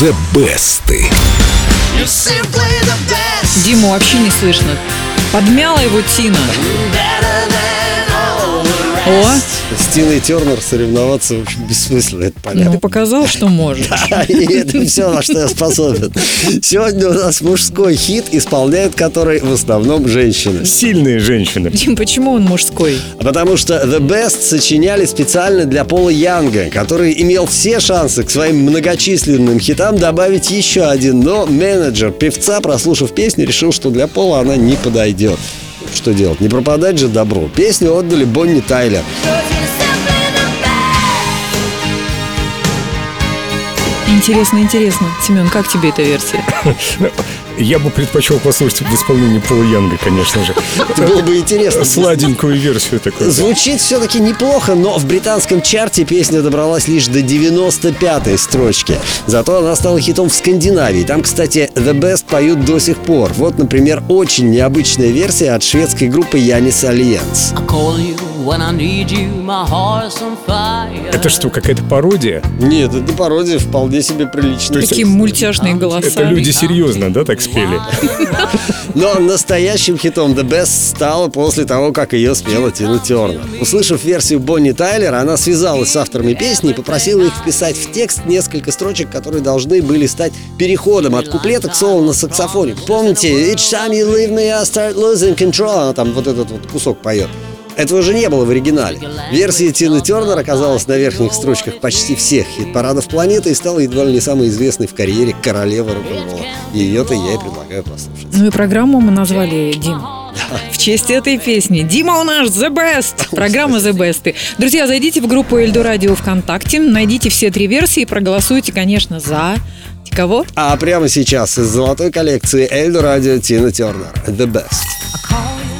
The Best. You're simply the best. Диму вообще не слышно. Подмяла его Тина. О. С Тиной Тернер соревноваться, в общем, бессмысленно, это ты понятно. показал, что можешь. И это все, на что я способен. Сегодня у нас мужской хит, исполняют который в основном женщины. Сильные женщины. Дим, почему он мужской? Потому что The Best сочиняли специально для Пола Янга, который имел все шансы к своим многочисленным хитам добавить еще один, но менеджер певца, прослушав песню, решил, что для Пола она не подойдет. Что делать? Не пропадать же добро. Песню отдали Бонни Тайлер. Интересно, интересно. Семен, как тебе эта версия? Я бы предпочел послушать в исполнении Пола Янга, конечно же. Это было бы интересно. Сладенькую версию такую. Звучит все-таки неплохо, но в британском чарте песня добралась лишь до 95-й строчки. Зато она стала хитом в Скандинавии. Там, кстати, The Best поют до сих пор. Вот, например, очень необычная версия от шведской группы Янис Альянс. I call you when I need you, my heart's on fire. Это что, какая-то пародия? Нет, это пародия вполне себе приличная. Такие мультяшные голоса. Это люди серьезно, да, так спели? Но настоящим хитом The Best стала после того, как ее спела Тина Тернер. Услышав версию Бонни Тайлера, она связалась с авторами песни и попросила их вписать в текст несколько строчек, которые должны были стать переходом от куплета к соло на саксофоне. Помните, Each time you leave me, I start losing control. Она там вот этот вот кусок поет. Этого же не было в оригинале. Версия Тины Тернер оказалась на верхних строчках почти всех хит-парадов планеты и стала едва ли не самой известной в карьере королевы рок-н-ролла. И ее-то я и предлагаю послушать. Ну и программу мы назвали Дим. В честь этой песни. Дима у нас The Best. Программа The Best. Друзья, зайдите в группу Эльду Радио ВКонтакте, найдите все три версии и проголосуйте, конечно, за... Кого? А прямо сейчас из золотой коллекции Эльдо Радио Тина Тернер. The Best. I call you